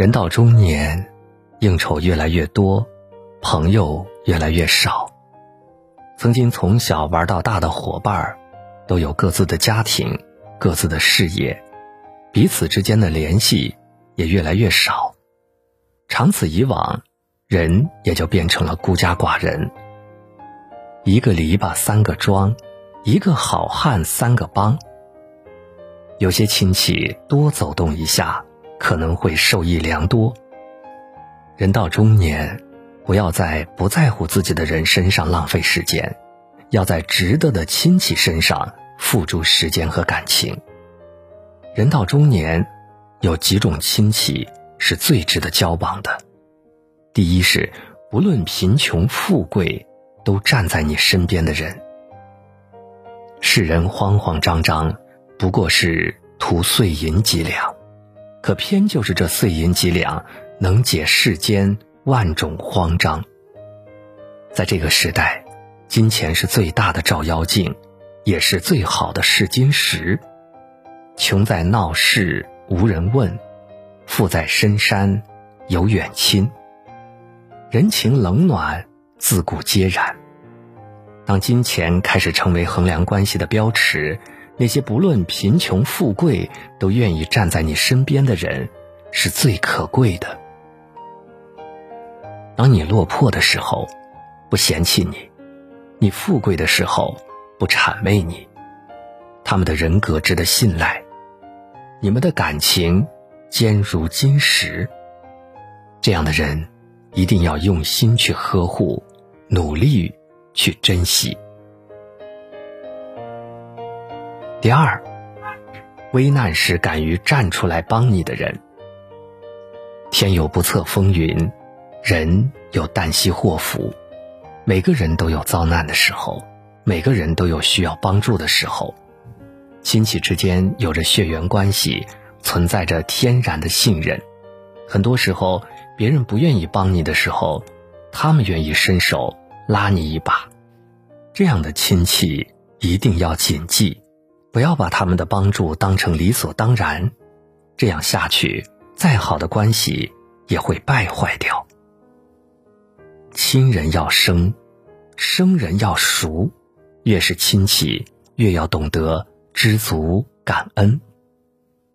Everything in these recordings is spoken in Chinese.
人到中年，应酬越来越多，朋友越来越少。曾经从小玩到大的伙伴儿，都有各自的家庭、各自的事业，彼此之间的联系也越来越少。长此以往，人也就变成了孤家寡人。一个篱笆三个桩，一个好汉三个帮。有些亲戚多走动一下。可能会受益良多。人到中年，不要在不在乎自己的人身上浪费时间，要在值得的亲戚身上付诸时间和感情。人到中年，有几种亲戚是最值得交往的。第一是，不论贫穷富贵，都站在你身边的人。世人慌慌张张，不过是图碎银几两。可偏就是这碎银几两，能解世间万种慌张。在这个时代，金钱是最大的照妖镜，也是最好的试金石。穷在闹市无人问，富在深山有远亲。人情冷暖自古皆然。当金钱开始成为衡量关系的标尺。那些不论贫穷富贵都愿意站在你身边的人，是最可贵的。当你落魄的时候，不嫌弃你；你富贵的时候，不谄媚你。他们的人格值得信赖，你们的感情坚如金石。这样的人，一定要用心去呵护，努力去珍惜。第二，危难时敢于站出来帮你的人。天有不测风云，人有旦夕祸福，每个人都有遭难的时候，每个人都有需要帮助的时候。亲戚之间有着血缘关系，存在着天然的信任。很多时候，别人不愿意帮你的时候，他们愿意伸手拉你一把。这样的亲戚一定要谨记。不要把他们的帮助当成理所当然，这样下去，再好的关系也会败坏掉。亲人要生，生人要熟，越是亲戚，越要懂得知足感恩，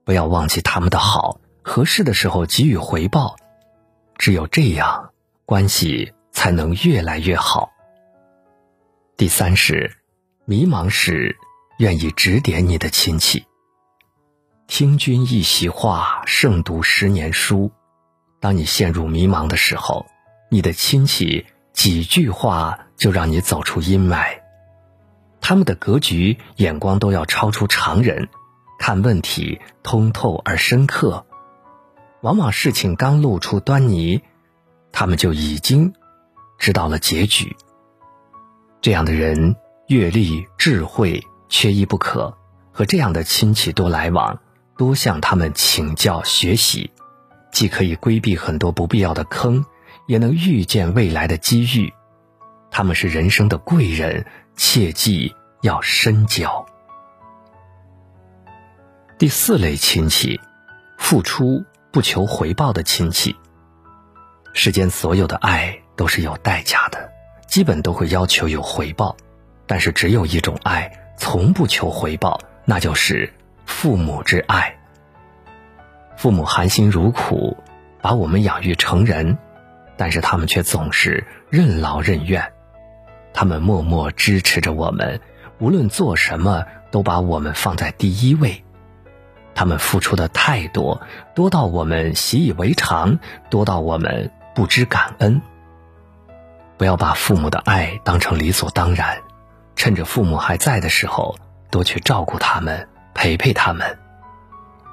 不要忘记他们的好，合适的时候给予回报，只有这样，关系才能越来越好。第三是，迷茫时。愿意指点你的亲戚，听君一席话，胜读十年书。当你陷入迷茫的时候，你的亲戚几句话就让你走出阴霾。他们的格局、眼光都要超出常人，看问题通透而深刻。往往事情刚露出端倪，他们就已经知道了结局。这样的人，阅历、智慧。缺一不可，和这样的亲戚多来往，多向他们请教学习，既可以规避很多不必要的坑，也能预见未来的机遇。他们是人生的贵人，切记要深交。第四类亲戚，付出不求回报的亲戚。世间所有的爱都是有代价的，基本都会要求有回报，但是只有一种爱。从不求回报，那就是父母之爱。父母含辛茹苦把我们养育成人，但是他们却总是任劳任怨。他们默默支持着我们，无论做什么都把我们放在第一位。他们付出的太多，多到我们习以为常，多到我们不知感恩。不要把父母的爱当成理所当然。趁着父母还在的时候，多去照顾他们，陪陪他们。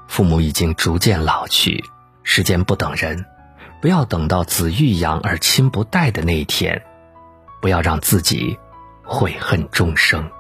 父母已经逐渐老去，时间不等人，不要等到子欲养而亲不待的那一天，不要让自己悔恨终生。